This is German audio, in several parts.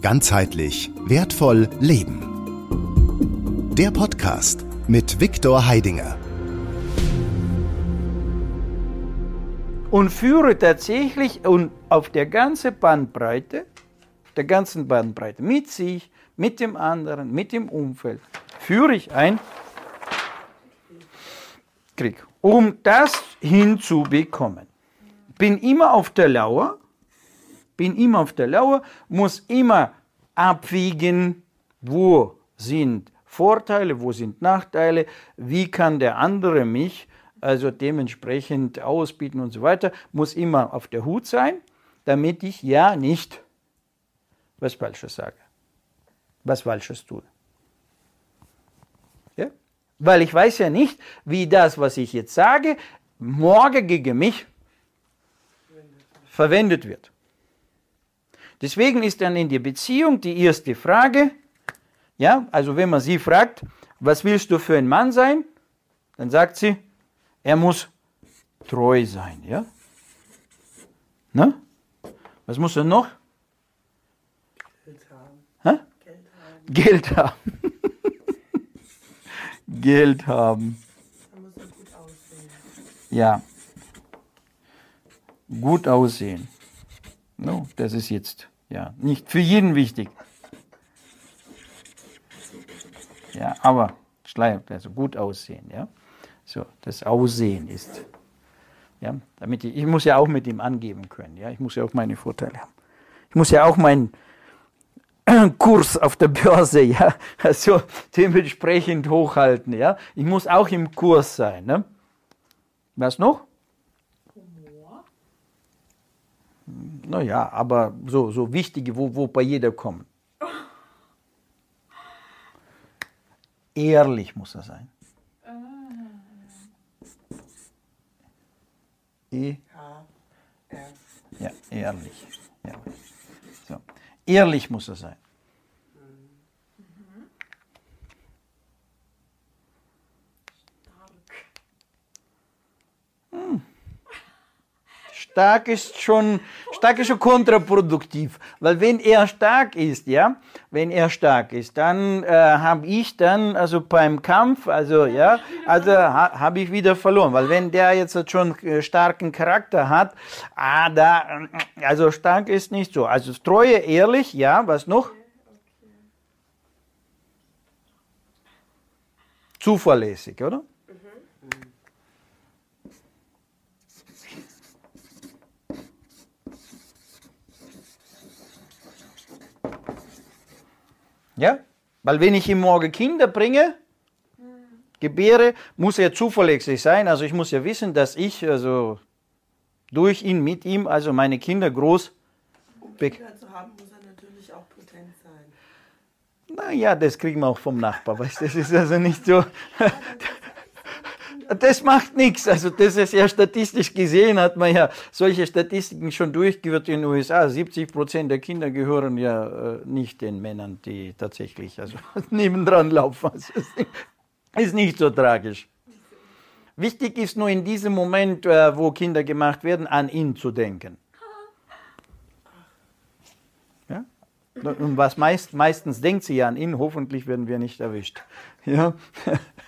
Ganzheitlich wertvoll leben. Der Podcast mit Viktor Heidinger. Und führe tatsächlich und auf der ganzen Bandbreite, der ganzen Bandbreite, mit sich, mit dem anderen, mit dem Umfeld, führe ich ein Krieg, um das hinzubekommen. Bin immer auf der Lauer, bin immer auf der Lauer, muss immer abwiegen, wo sind Vorteile, wo sind Nachteile, wie kann der andere mich also dementsprechend ausbieten und so weiter, muss immer auf der Hut sein, damit ich ja nicht was Falsches sage, was Falsches tue. Ja? Weil ich weiß ja nicht, wie das, was ich jetzt sage, morgen gegen mich verwendet wird. Deswegen ist dann in der Beziehung die erste Frage, ja, also wenn man sie fragt, was willst du für ein Mann sein? Dann sagt sie, er muss treu sein, ja? Na? Was muss er noch? Geld haben. Hä? Geld haben. Geld haben. Geld haben. Muss gut aussehen. Ja. Gut aussehen. No, das ist jetzt ja nicht für jeden wichtig. Ja, aber Schleier, also gut aussehen, ja. So, das Aussehen ist. Ja, damit ich, ich muss ja auch mit ihm angeben können, ja. Ich muss ja auch meine Vorteile haben. Ich muss ja auch meinen Kurs auf der Börse, ja, also dementsprechend hochhalten, ja. Ich muss auch im Kurs sein, ne? Was noch? Naja, aber so, so wichtige, wo, wo bei jeder kommen. Ehrlich muss er sein. E, Ja. Ehrlich. Ja. So. Ehrlich muss er sein. Stark ist schon, stark ist schon kontraproduktiv, weil wenn er stark ist, ja, wenn er stark ist, dann äh, habe ich dann also beim Kampf, also ja, also ha, habe ich wieder verloren, weil wenn der jetzt schon äh, starken Charakter hat, ah, da, also stark ist nicht so, also Treue, ehrlich, ja, was noch? Zuverlässig, oder? Ja? Weil wenn ich ihm morgen Kinder bringe, gebäre, muss er zuverlässig sein. Also ich muss ja wissen, dass ich also durch ihn, mit ihm, also meine Kinder groß. Um Kinder zu haben, muss er natürlich auch potent sein. Naja, das kriegen wir auch vom Nachbar. Weißt? Das ist also nicht so. Das macht nichts. Also das ist ja statistisch gesehen, hat man ja solche Statistiken schon durchgeführt in den USA. 70 Prozent der Kinder gehören ja äh, nicht den Männern, die tatsächlich also nebendran laufen. Also es ist nicht so tragisch. Wichtig ist nur in diesem Moment, äh, wo Kinder gemacht werden, an ihn zu denken. Und was meist, meistens denkt sie ja an ihn, hoffentlich werden wir nicht erwischt. Ja?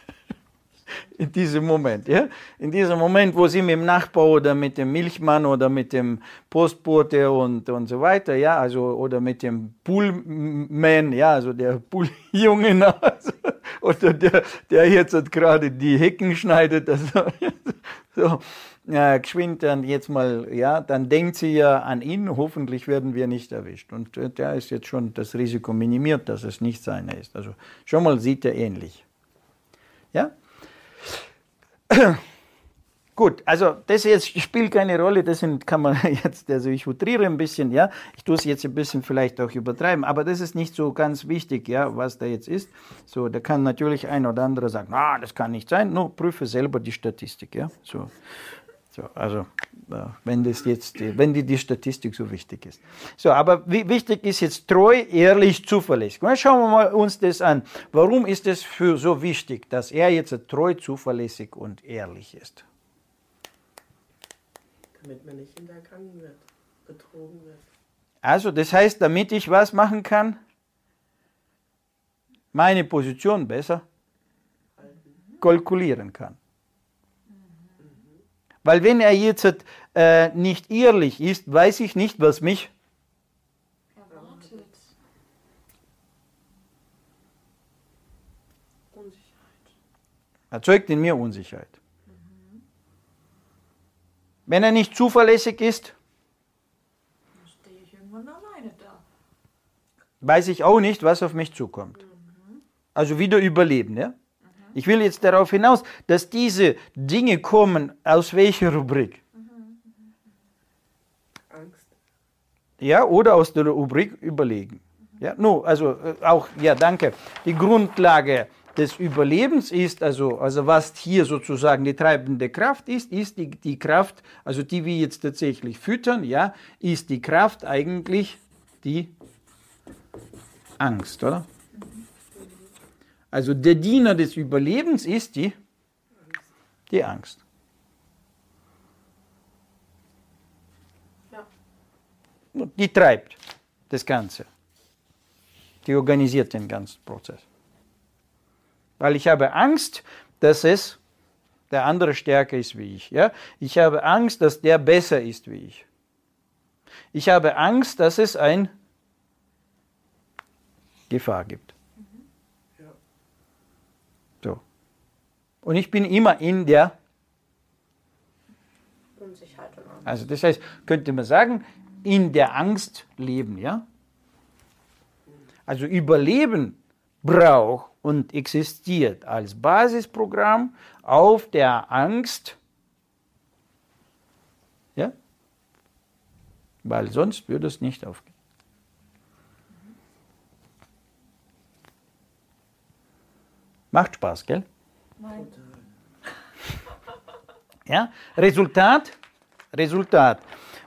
In diesem Moment, ja? In diesem Moment, wo sie mit dem Nachbar oder mit dem Milchmann oder mit dem Postbote und, und so weiter, ja, also oder mit dem Poolman, ja, also der Pooljungen, also, oder der, der jetzt halt gerade die Hecken schneidet, also, so, ja, geschwind dann jetzt mal, ja, dann denkt sie ja an ihn, hoffentlich werden wir nicht erwischt. Und äh, da ist jetzt schon das Risiko minimiert, dass es nicht seiner ist. Also schon mal sieht er ähnlich. Ja? Gut, also das jetzt spielt keine Rolle, das kann man jetzt, also ich outriere ein bisschen, ja, ich tue es jetzt ein bisschen vielleicht auch übertreiben, aber das ist nicht so ganz wichtig, ja, was da jetzt ist. So, da kann natürlich ein oder andere sagen, ah, das kann nicht sein, nur prüfe selber die Statistik, ja, so. So, also, äh, wenn das jetzt, äh, wenn die, die Statistik so wichtig ist. So, aber wie, wichtig ist jetzt treu, ehrlich, zuverlässig. Und schauen wir mal uns das an. Warum ist es für so wichtig, dass er jetzt treu, zuverlässig und ehrlich ist? Damit man nicht hintergangen wird, betrogen wird. Also, das heißt, damit ich was machen kann, meine Position besser kalkulieren kann. Weil wenn er jetzt äh, nicht ehrlich ist, weiß ich nicht, was mich Erwartet. Unsicherheit. erzeugt in mir Unsicherheit. Wenn er nicht zuverlässig ist, Dann stehe ich irgendwann alleine da. weiß ich auch nicht, was auf mich zukommt. Also wieder überleben. Ja? Ich will jetzt darauf hinaus, dass diese Dinge kommen aus welcher Rubrik? Angst. Ja, oder aus der Rubrik überlegen. Ja, no, also äh, auch, ja, danke. Die Grundlage des Überlebens ist, also, also was hier sozusagen die treibende Kraft ist, ist die, die Kraft, also die wir jetzt tatsächlich füttern, ja, ist die Kraft eigentlich die Angst, oder? Also der Diener des Überlebens ist die, die Angst. Ja. Die treibt das Ganze. Die organisiert den ganzen Prozess. Weil ich habe Angst, dass es der andere stärker ist wie ich. Ja? Ich habe Angst, dass der besser ist wie ich. Ich habe Angst, dass es ein Gefahr gibt. So. Und ich bin immer in der Unsicherheit und Angst. Also das heißt, könnte man sagen, in der Angst leben, ja? Also Überleben braucht und existiert als Basisprogramm auf der Angst, ja? Weil sonst würde es nicht aufgehen. Macht Spaß, gell? Ja? Resultat, Resultat.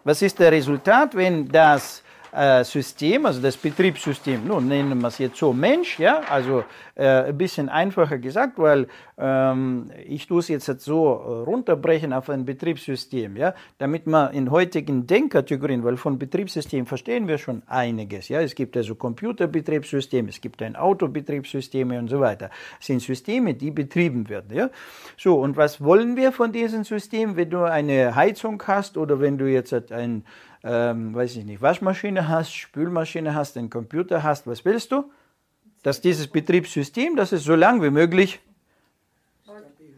Was ist der Resultat, wenn das äh, System, also das Betriebssystem, nun nennen wir es jetzt so Mensch, ja, also äh, ein bisschen einfacher gesagt, weil ähm, ich tue es jetzt so äh, runterbrechen auf ein Betriebssystem, ja, damit man in heutigen Denkkategorien, weil von Betriebssystem verstehen wir schon einiges, ja, es gibt also Computerbetriebssystem, es gibt ein Autobetriebssysteme und so weiter, das sind Systeme, die betrieben werden, ja. So, und was wollen wir von diesem System, wenn du eine Heizung hast oder wenn du jetzt ein ähm, weiß ich nicht, Waschmaschine hast, Spülmaschine hast, einen Computer hast, was willst du? Dass dieses Betriebssystem, dass es so lang wie möglich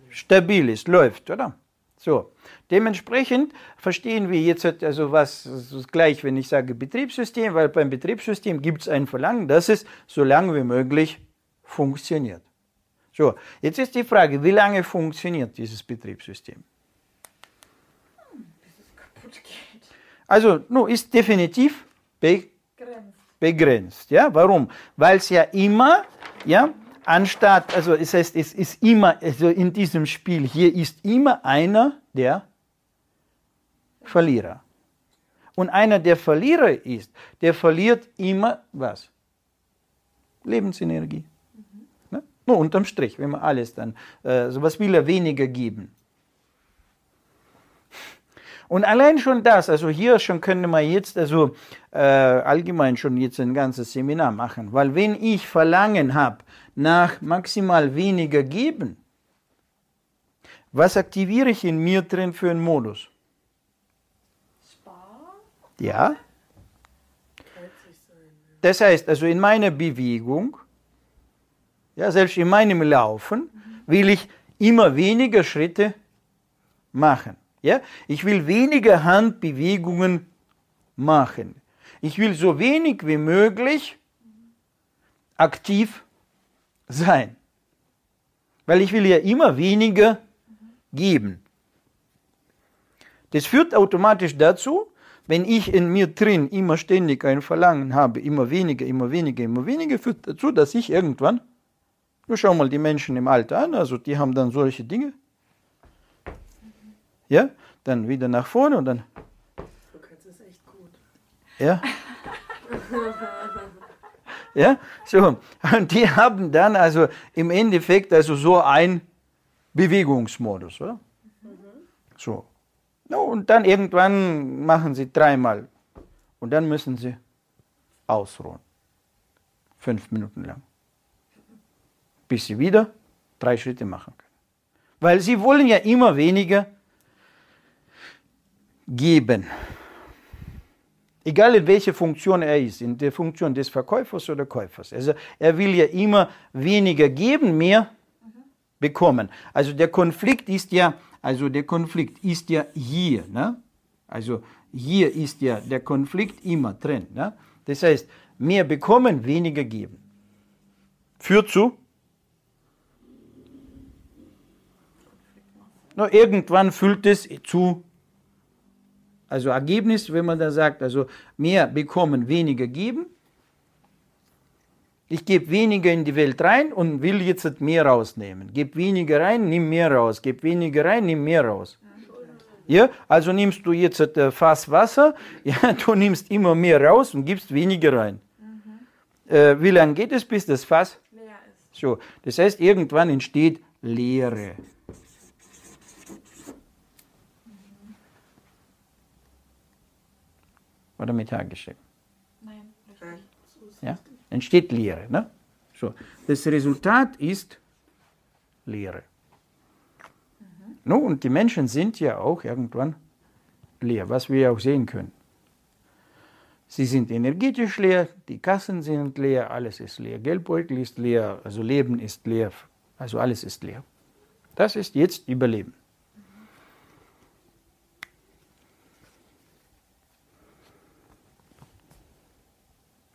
stabil ist, läuft, oder? So. Dementsprechend verstehen wir jetzt halt also was gleich, wenn ich sage Betriebssystem, weil beim Betriebssystem gibt es ein Verlangen, dass es so lange wie möglich funktioniert. So, jetzt ist die Frage, wie lange funktioniert dieses Betriebssystem? Bis es kaputt geht. Also, nu, ist definitiv be Grenzt. begrenzt. Ja, warum? Weil es ja immer, ja, anstatt, also es heißt, es ist immer, also in diesem Spiel hier ist immer einer der Verlierer. Und einer der Verlierer ist, der verliert immer was? Lebensenergie. Ne? Nur unterm Strich, wenn man alles dann, äh, so was will er weniger geben. Und allein schon das, also hier schon könnte man jetzt also äh, allgemein schon jetzt ein ganzes Seminar machen, weil wenn ich Verlangen habe nach maximal weniger geben, was aktiviere ich in mir drin für einen Modus? Spar. Ja, das heißt also in meiner Bewegung, ja selbst in meinem Laufen will ich immer weniger Schritte machen. Ja? Ich will weniger Handbewegungen machen. Ich will so wenig wie möglich aktiv sein. Weil ich will ja immer weniger geben. Das führt automatisch dazu, wenn ich in mir drin immer ständig ein Verlangen habe, immer weniger, immer weniger, immer weniger, führt dazu, dass ich irgendwann, nur schau mal die Menschen im Alter an, also die haben dann solche Dinge, ja, dann wieder nach vorne und dann, Du kannst es echt gut. ja. Ja, so. Und die haben dann also im Endeffekt also so ein Bewegungsmodus, oder? So. No, und dann irgendwann machen sie dreimal. Und dann müssen sie ausruhen. Fünf Minuten lang. Bis sie wieder drei Schritte machen können. Weil sie wollen ja immer weniger geben. Egal in welcher Funktion er ist, in der Funktion des Verkäufers oder Käufers. Also er will ja immer weniger geben, mehr bekommen. Also der Konflikt ist ja, also der Konflikt ist ja hier. Ne? Also hier ist ja der Konflikt immer drin. Ne? Das heißt, mehr bekommen, weniger geben. Führt zu Na, irgendwann füllt es zu. Also Ergebnis, wenn man da sagt, also mehr bekommen, weniger geben. Ich gebe weniger in die Welt rein und will jetzt mehr rausnehmen. Gebe weniger rein, nimm mehr raus. Gebe weniger rein, nimm mehr raus. Ja, also nimmst du jetzt ein Fass Wasser, ja, du nimmst immer mehr raus und gibst weniger rein. Mhm. Äh, wie lange geht es, bis das Fass leer ist? So, das heißt, irgendwann entsteht Leere. Oder mit H geschrieben? Nein, richtig. Ja? Entsteht Leere. Ne? So. Das Resultat ist Leere. Mhm. No, und die Menschen sind ja auch irgendwann leer, was wir auch sehen können. Sie sind energetisch leer, die Kassen sind leer, alles ist leer, Geldbeutel ist leer, also Leben ist leer, also alles ist leer. Das ist jetzt Überleben.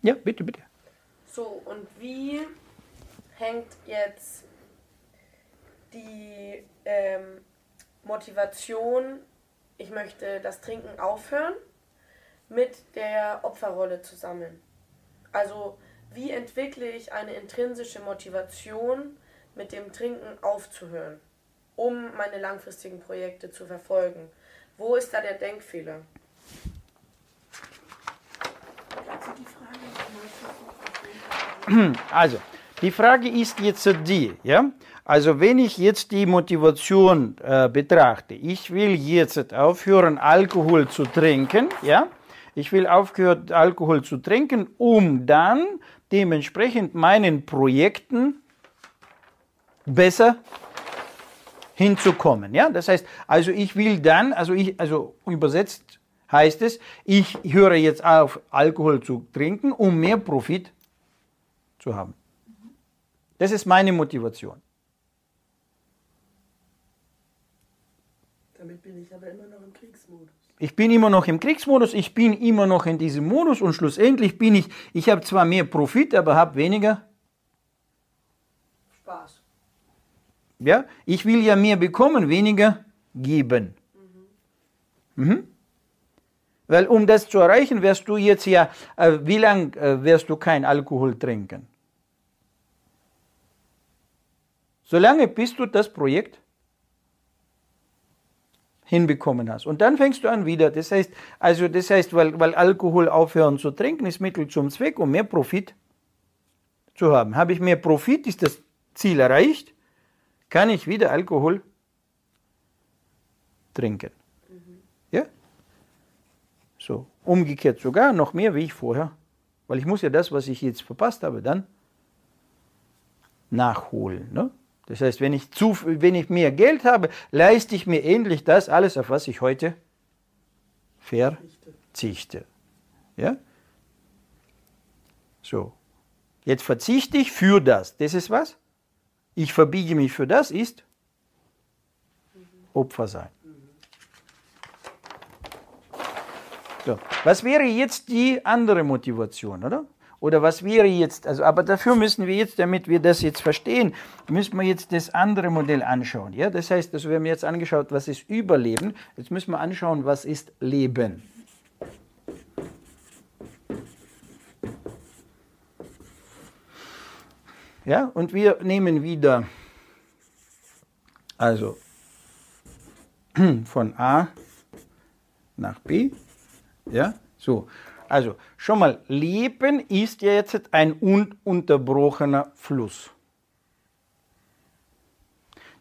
Ja, bitte, bitte. So, und wie hängt jetzt die ähm, Motivation, ich möchte das Trinken aufhören, mit der Opferrolle zusammen? Also, wie entwickle ich eine intrinsische Motivation, mit dem Trinken aufzuhören, um meine langfristigen Projekte zu verfolgen? Wo ist da der Denkfehler? Also, die Frage ist jetzt die, ja? Also, wenn ich jetzt die Motivation äh, betrachte, ich will jetzt aufhören, Alkohol zu trinken, ja? Ich will aufhören, Alkohol zu trinken, um dann dementsprechend meinen Projekten besser hinzukommen, ja? Das heißt, also ich will dann, also ich, also übersetzt heißt es, ich höre jetzt auf, Alkohol zu trinken, um mehr Profit zu haben. Das ist meine Motivation. Damit bin ich aber immer noch im Kriegsmodus. Ich bin immer noch im Kriegsmodus, ich bin immer noch in diesem Modus und schlussendlich bin ich, ich habe zwar mehr Profit, aber habe weniger Spaß. Ja, ich will ja mehr bekommen, weniger geben. Mhm. Mhm. Weil um das zu erreichen, wirst du jetzt ja, äh, wie lange äh, wirst du kein Alkohol trinken? Solange bis du das Projekt hinbekommen hast. Und dann fängst du an wieder. Das heißt, also das heißt, weil, weil Alkohol aufhören zu trinken ist Mittel zum Zweck, um mehr Profit zu haben. Habe ich mehr Profit, ist das Ziel erreicht, kann ich wieder Alkohol trinken. So, umgekehrt sogar noch mehr wie ich vorher. Weil ich muss ja das, was ich jetzt verpasst habe, dann nachholen. Ne? Das heißt, wenn ich, zu, wenn ich mehr Geld habe, leiste ich mir endlich das alles, auf was ich heute verzichte. Ja? So. Jetzt verzichte ich für das. Das ist was? Ich verbiege mich für das, ist Opfer sein. So. Was wäre jetzt die andere Motivation, oder? Oder was wäre jetzt, also, aber dafür müssen wir jetzt, damit wir das jetzt verstehen, müssen wir jetzt das andere Modell anschauen. Ja? Das heißt, also wir haben jetzt angeschaut, was ist Überleben. Jetzt müssen wir anschauen, was ist Leben. Ja, und wir nehmen wieder, also von A nach B ja, so. Also, schon mal, Leben ist ja jetzt ein ununterbrochener Fluss.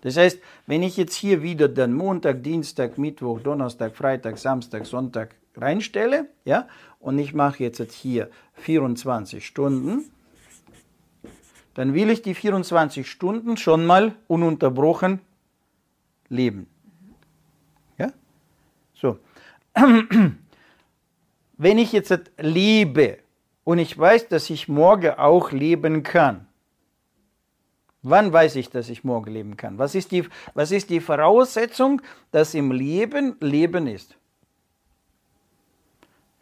Das heißt, wenn ich jetzt hier wieder dann Montag, Dienstag, Mittwoch, Donnerstag, Freitag, Samstag, Sonntag reinstelle, ja, und ich mache jetzt hier 24 Stunden, dann will ich die 24 Stunden schon mal ununterbrochen leben. Ja? So. Wenn ich jetzt lebe und ich weiß, dass ich morgen auch leben kann, wann weiß ich, dass ich morgen leben kann? Was ist die, was ist die Voraussetzung, dass im Leben Leben ist?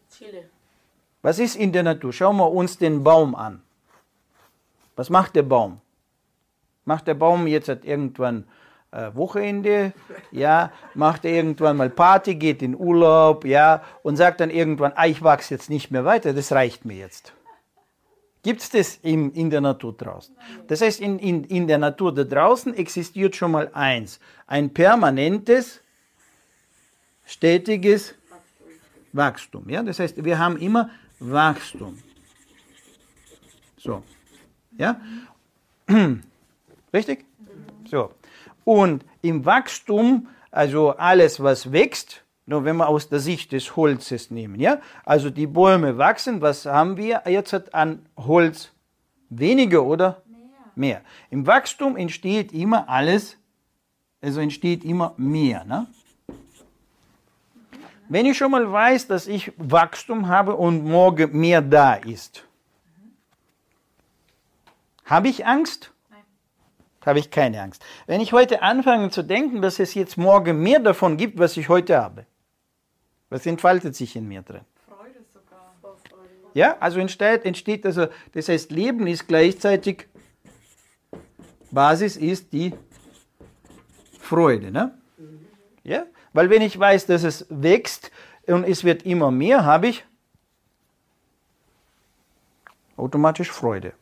Ziele. Was ist in der Natur? Schauen wir uns den Baum an. Was macht der Baum? Macht der Baum jetzt irgendwann Wochenende, ja, macht irgendwann mal Party, geht in Urlaub, ja, und sagt dann irgendwann, ah, ich wachse jetzt nicht mehr weiter, das reicht mir jetzt. Gibt es das in, in der Natur draußen? Das heißt, in, in, in der Natur da draußen existiert schon mal eins, ein permanentes, stetiges Wachstum. Ja? Das heißt, wir haben immer Wachstum. So. Ja? Richtig? So. Und im Wachstum, also alles, was wächst, nur wenn wir aus der Sicht des Holzes nehmen, ja, also die Bäume wachsen, was haben wir jetzt an Holz? Weniger oder? Mehr. mehr. Im Wachstum entsteht immer alles, also entsteht immer mehr. Ne? Wenn ich schon mal weiß, dass ich Wachstum habe und morgen mehr da ist, habe ich Angst? Habe ich keine Angst. Wenn ich heute anfange zu denken, dass es jetzt morgen mehr davon gibt, was ich heute habe, was entfaltet sich in mir drin? Freude sogar. Ja, also entsteht, entsteht also, das heißt, Leben ist gleichzeitig, Basis ist die Freude. Ne? Ja? Weil wenn ich weiß, dass es wächst und es wird immer mehr, habe ich automatisch Freude.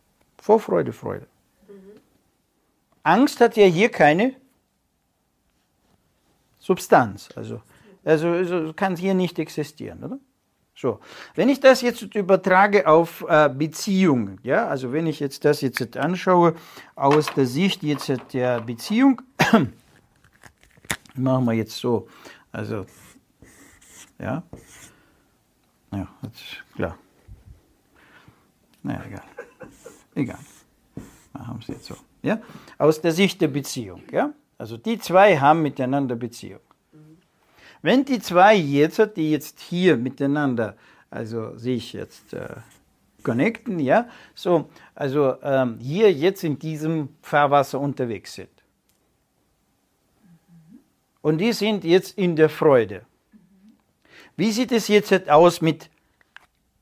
Vorfreude, Freude. Angst hat ja hier keine Substanz. Also, also, also kann hier nicht existieren, oder? So, wenn ich das jetzt übertrage auf äh, Beziehungen, ja, also wenn ich jetzt das jetzt anschaue aus der Sicht jetzt der Beziehung, machen wir jetzt so, also, ja, ja, klar. Naja, egal. Egal. Machen wir es jetzt so. Ja? Aus der Sicht der Beziehung. Ja? Also die zwei haben miteinander Beziehung. Wenn die zwei jetzt, die jetzt hier miteinander, also sich jetzt äh, connecten, ja, so, also ähm, hier jetzt in diesem Fahrwasser unterwegs sind. Und die sind jetzt in der Freude. Wie sieht es jetzt aus mit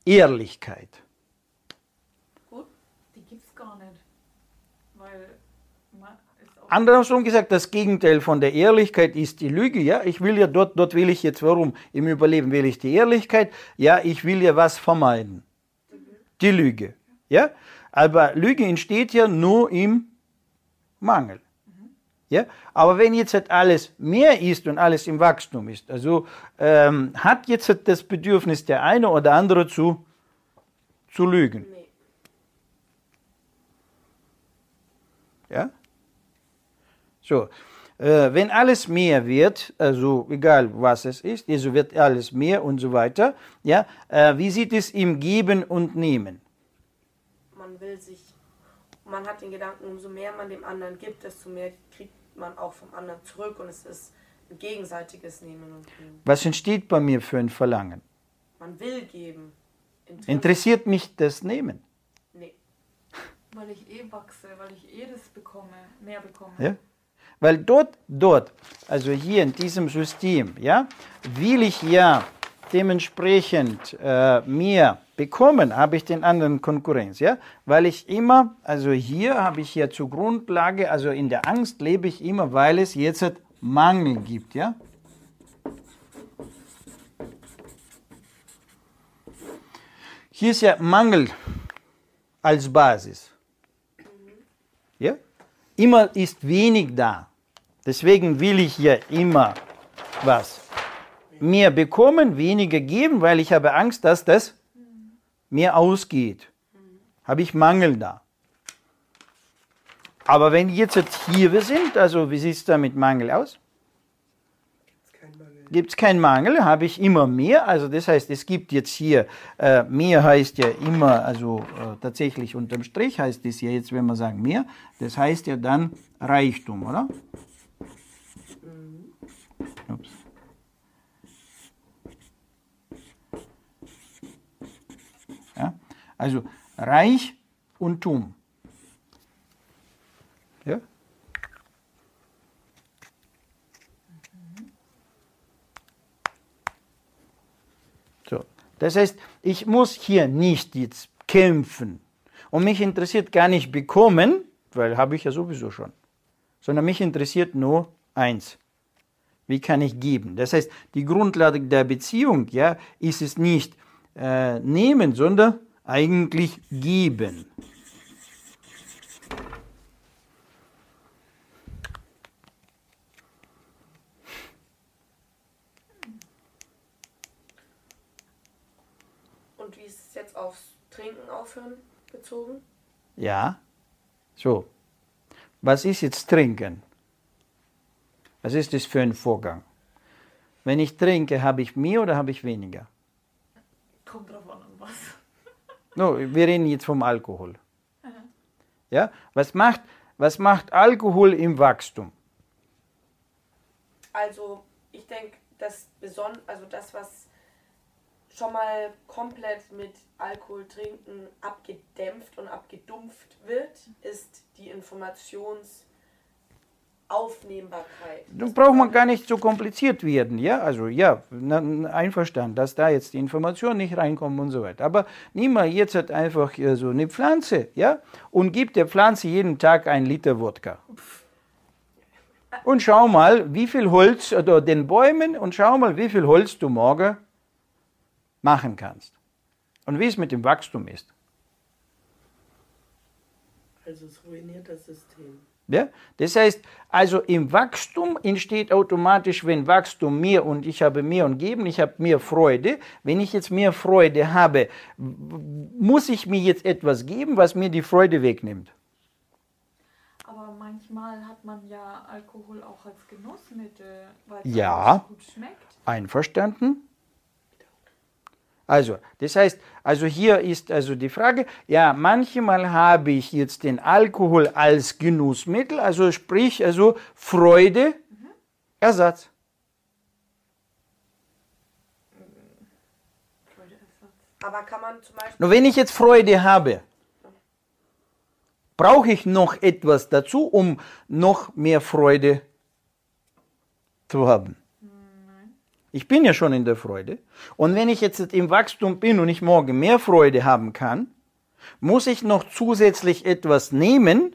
Ehrlichkeit? Andersrum gesagt, das Gegenteil von der Ehrlichkeit ist die Lüge. Ja, ich will ja dort, dort will ich jetzt, warum? Im Überleben will ich die Ehrlichkeit. Ja, ich will ja was vermeiden. Die Lüge. Ja, aber Lüge entsteht ja nur im Mangel. Ja, aber wenn jetzt halt alles mehr ist und alles im Wachstum ist, also ähm, hat jetzt halt das Bedürfnis der eine oder andere zu, zu lügen. Ja? So, äh, wenn alles mehr wird, also egal was es ist, also wird alles mehr und so weiter, ja, äh, wie sieht es im Geben und Nehmen? Man will sich, man hat den Gedanken, umso mehr man dem anderen gibt, desto mehr kriegt man auch vom anderen zurück und es ist ein gegenseitiges Nehmen und Geben. Was entsteht bei mir für ein Verlangen? Man will geben. Interessiert, Interessiert mich das Nehmen? Nee. Weil ich eh wachse, weil ich eh das bekomme, mehr bekomme. Ja? Weil dort, dort, also hier in diesem System, ja, will ich ja dementsprechend äh, mehr bekommen, habe ich den anderen Konkurrenz, ja, weil ich immer, also hier habe ich ja zur Grundlage, also in der Angst lebe ich immer, weil es jetzt Mangel gibt, ja. Hier ist ja Mangel als Basis. Ja? Immer ist wenig da. Deswegen will ich ja immer was mehr bekommen, weniger geben, weil ich habe Angst, dass das mehr ausgeht. Habe ich Mangel da. Aber wenn jetzt hier wir sind, also wie sieht es da mit Mangel aus? Gibt es keinen Mangel, habe ich immer mehr. Also das heißt, es gibt jetzt hier, äh, mehr heißt ja immer, also äh, tatsächlich unterm Strich heißt es ja jetzt, wenn wir sagen mehr, das heißt ja dann Reichtum, oder? Ups. Ja? Also reich und Tum. Ja? So. Das heißt, ich muss hier nicht jetzt kämpfen. Und mich interessiert gar nicht bekommen, weil habe ich ja sowieso schon. Sondern mich interessiert nur eins. Wie kann ich geben? Das heißt, die Grundlage der Beziehung ja, ist es nicht äh, nehmen, sondern eigentlich geben. Und wie ist es jetzt aufs Trinken aufhören bezogen? Ja. So. Was ist jetzt trinken? Was ist das für ein Vorgang? Wenn ich trinke, habe ich mehr oder habe ich weniger? Kommt drauf an, was. No, wir reden jetzt vom Alkohol. Ja? Was, macht, was macht Alkohol im Wachstum? Also, ich denke, das also das, was schon mal komplett mit Alkohol trinken abgedämpft und abgedumpft wird, ist die Informationsaufnehmbarkeit. Da braucht man gar nicht so kompliziert werden, ja? Also ja, einverstanden, dass da jetzt die Informationen nicht reinkommen und so weiter. Aber nimm mal jetzt halt einfach äh, so eine Pflanze, ja? Und gib der Pflanze jeden Tag ein Liter Wodka. Und schau mal, wie viel Holz, oder den Bäumen, und schau mal, wie viel Holz du morgen machen kannst. Und wie es mit dem Wachstum ist. Also es ruiniert das System. Ja? Das heißt, also im Wachstum entsteht automatisch, wenn Wachstum mehr und ich habe mehr und geben, ich habe mehr Freude. Wenn ich jetzt mehr Freude habe, muss ich mir jetzt etwas geben, was mir die Freude wegnimmt. Aber manchmal hat man ja Alkohol auch als Genussmittel, weil es Ja. gut schmeckt. Einverstanden? Also, das heißt, also hier ist also die Frage, ja, manchmal habe ich jetzt den Alkohol als Genussmittel, also sprich, also Freude, Ersatz. Aber kann man zum Beispiel. Nur wenn ich jetzt Freude habe, brauche ich noch etwas dazu, um noch mehr Freude zu haben. Ich bin ja schon in der Freude. Und wenn ich jetzt im Wachstum bin und ich morgen mehr Freude haben kann, muss ich noch zusätzlich etwas nehmen,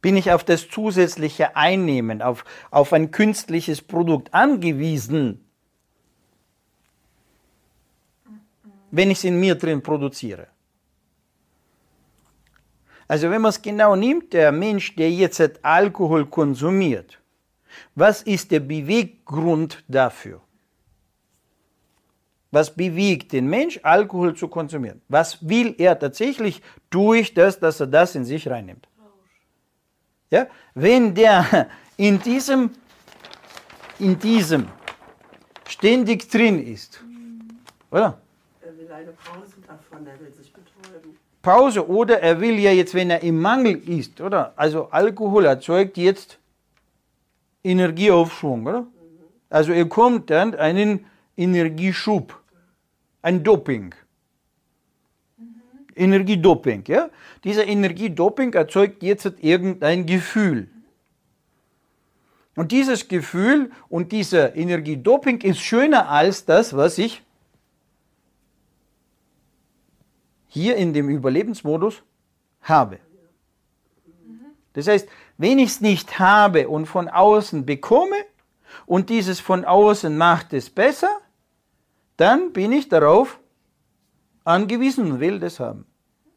bin ich auf das zusätzliche Einnehmen, auf, auf ein künstliches Produkt angewiesen, wenn ich es in mir drin produziere. Also wenn man es genau nimmt, der Mensch, der jetzt Alkohol konsumiert, was ist der Beweggrund dafür? Was bewegt den Mensch, Alkohol zu konsumieren? Was will er tatsächlich durch das, dass er das in sich reinnimmt? Ja? Wenn der in diesem, in diesem ständig drin ist, oder? Er will eine Pause davon, er will sich betäuben. Pause oder er will ja jetzt, wenn er im Mangel ist, oder? Also Alkohol erzeugt jetzt Energieaufschwung, oder? Also er kommt dann einen Energieschub, ein Doping. Energiedoping, ja? Dieser Energiedoping erzeugt jetzt irgendein Gefühl. Und dieses Gefühl und dieser Energiedoping ist schöner als das, was ich hier in dem Überlebensmodus habe. Das heißt, wenn ich es nicht habe und von außen bekomme und dieses von außen macht es besser, dann bin ich darauf angewiesen und will das haben.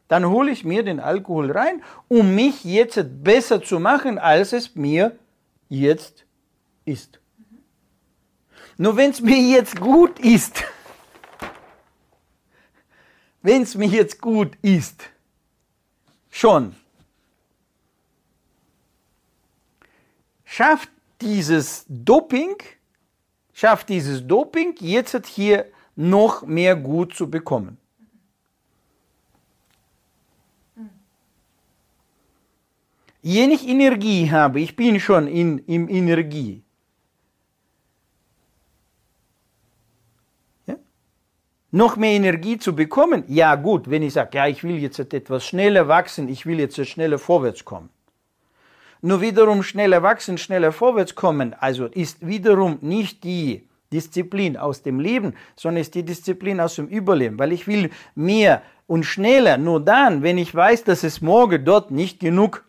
Dann hole ich mir den Alkohol rein, um mich jetzt besser zu machen, als es mir jetzt ist. Nur wenn es mir jetzt gut ist, wenn es mir jetzt gut ist, schon, schafft dieses Doping schafft dieses Doping jetzt hier noch mehr gut zu bekommen. Je ich Energie habe, ich bin schon in, in Energie. Ja? Noch mehr Energie zu bekommen, ja gut, wenn ich sage, ja, ich will jetzt etwas schneller wachsen, ich will jetzt schneller vorwärts kommen. Nur wiederum schneller wachsen, schneller vorwärts kommen, also ist wiederum nicht die Disziplin aus dem Leben, sondern ist die Disziplin aus dem Überleben, weil ich will mehr und schneller, nur dann, wenn ich weiß, dass es morgen dort nicht genug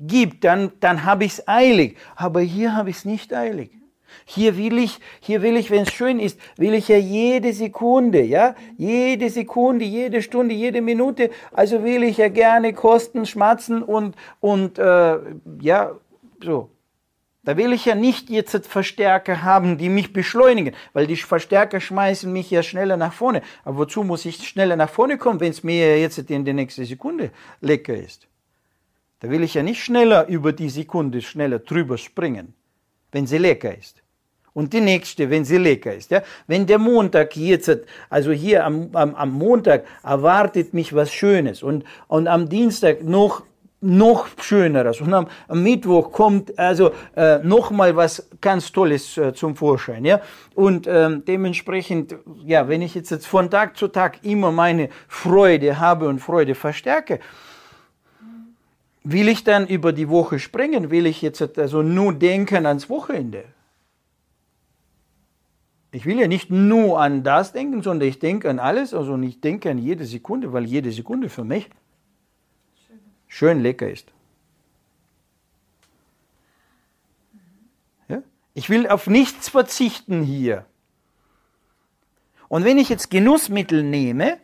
gibt, dann, dann habe ich es eilig. Aber hier habe ich es nicht eilig. Hier will ich, hier will ich, wenn es schön ist, will ich ja jede Sekunde, ja, jede Sekunde, jede Stunde, jede Minute, also will ich ja gerne kosten, schmatzen und, und äh, ja, so. Da will ich ja nicht jetzt Verstärker haben, die mich beschleunigen, weil die Verstärker schmeißen mich ja schneller nach vorne. Aber wozu muss ich schneller nach vorne kommen, wenn es mir jetzt in der nächsten Sekunde lecker ist? Da will ich ja nicht schneller über die Sekunde schneller drüber springen, wenn sie lecker ist. Und die nächste, wenn sie lecker ist. Ja? Wenn der Montag jetzt, also hier am, am, am Montag erwartet mich was Schönes und, und am Dienstag noch noch schöneres und am, am Mittwoch kommt also äh, noch mal was ganz Tolles äh, zum Vorschein ja und ähm, dementsprechend ja wenn ich jetzt, jetzt von Tag zu Tag immer meine Freude habe und Freude verstärke Will ich dann über die Woche springen? Will ich jetzt also nur denken ans Wochenende? Ich will ja nicht nur an das denken, sondern ich denke an alles, also ich denke an jede Sekunde, weil jede Sekunde für mich schön, schön lecker ist. Ja? Ich will auf nichts verzichten hier. Und wenn ich jetzt Genussmittel nehme,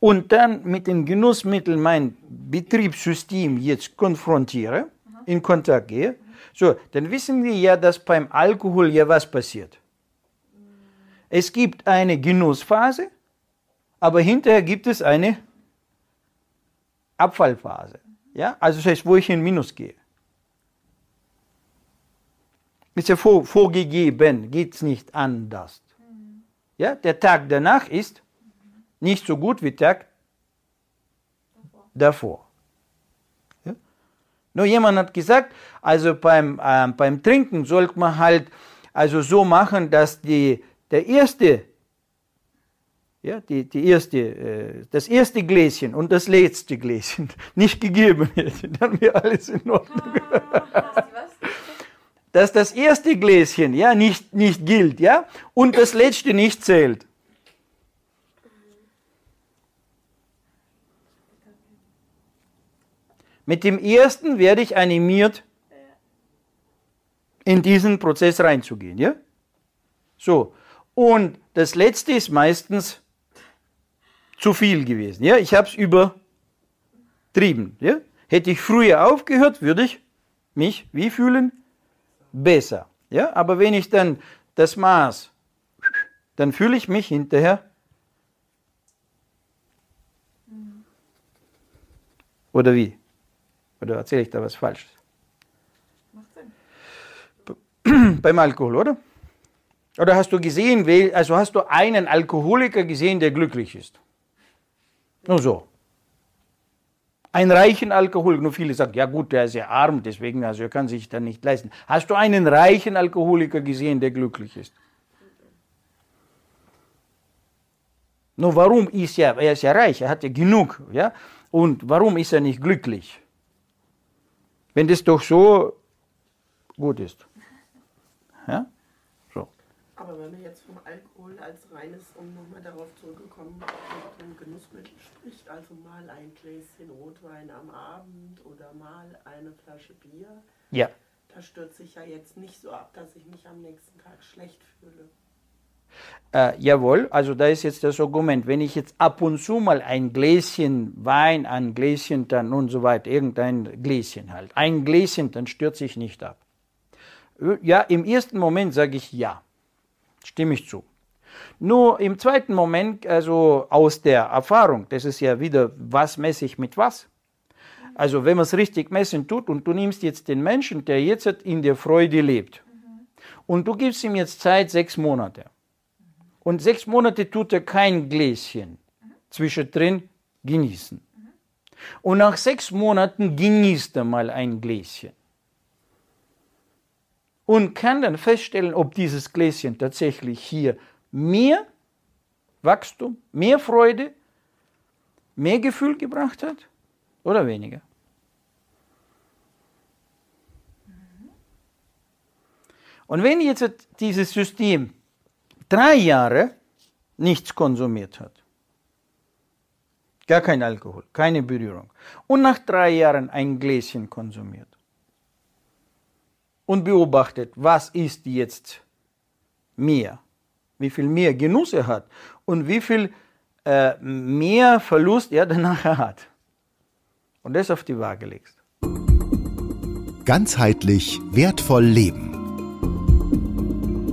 und dann mit den Genussmitteln mein Betriebssystem jetzt konfrontiere, in Kontakt gehe, so, dann wissen wir ja, dass beim Alkohol ja was passiert. Es gibt eine Genussphase, aber hinterher gibt es eine Abfallphase. Ja? Also das heißt, wo ich in Minus gehe. Ist ja vor, vorgegeben, geht es nicht anders. Ja? Der Tag danach ist nicht so gut wie Tag davor. Ja? Nur jemand hat gesagt, also beim, äh, beim Trinken sollte man halt also so machen, dass die, der erste, ja, die, die erste, äh, das erste Gläschen und das letzte Gläschen nicht gegeben wird. Dann wäre alles in Ordnung. dass das erste Gläschen ja nicht, nicht gilt, ja, und das letzte nicht zählt. Mit dem ersten werde ich animiert, in diesen Prozess reinzugehen. Ja? So. Und das letzte ist meistens zu viel gewesen. Ja? Ich habe es übertrieben. Ja? Hätte ich früher aufgehört, würde ich mich wie fühlen? Besser. Ja? Aber wenn ich dann das Maß, dann fühle ich mich hinterher. Oder wie? Oder erzähle ich da was Falsches? Macht Sinn. Beim Alkohol, oder? Oder hast du gesehen, also hast du einen Alkoholiker gesehen, der glücklich ist? Nur so. Einen reichen Alkoholiker, nur viele sagen, ja gut, der ist ja arm, deswegen, also er kann sich dann nicht leisten. Hast du einen reichen Alkoholiker gesehen, der glücklich ist? Nur warum ist er, er ist ja reich, er hat ja genug, ja? Und warum ist er nicht glücklich? Wenn das doch so gut ist. Ja? So. Aber wenn man jetzt vom Alkohol als reines, um nochmal darauf zurückgekommen, ein Genussmittel spricht, also mal ein Gläschen Rotwein am Abend oder mal eine Flasche Bier, ja. da stürzt sich ja jetzt nicht so ab, dass ich mich am nächsten Tag schlecht fühle. Äh, jawohl, also da ist jetzt das Argument, wenn ich jetzt ab und zu mal ein Gläschen Wein, ein Gläschen dann und so weiter, irgendein Gläschen halt, ein Gläschen, dann stürze ich nicht ab. Äh, ja, im ersten Moment sage ich ja, stimme ich zu. Nur im zweiten Moment, also aus der Erfahrung, das ist ja wieder, was messe ich mit was? Also wenn man es richtig messen tut und du nimmst jetzt den Menschen, der jetzt in der Freude lebt, Und du gibst ihm jetzt Zeit, sechs Monate. Und sechs Monate tut er kein Gläschen zwischendrin genießen. Und nach sechs Monaten genießt er mal ein Gläschen. Und kann dann feststellen, ob dieses Gläschen tatsächlich hier mehr Wachstum, mehr Freude, mehr Gefühl gebracht hat oder weniger. Und wenn jetzt dieses System drei Jahre nichts konsumiert hat, gar kein Alkohol, keine Berührung, und nach drei Jahren ein Gläschen konsumiert und beobachtet, was ist jetzt mehr, wie viel mehr Genuss er hat und wie viel äh, mehr Verlust er danach hat. Und das auf die Waage legst. Ganzheitlich wertvoll leben.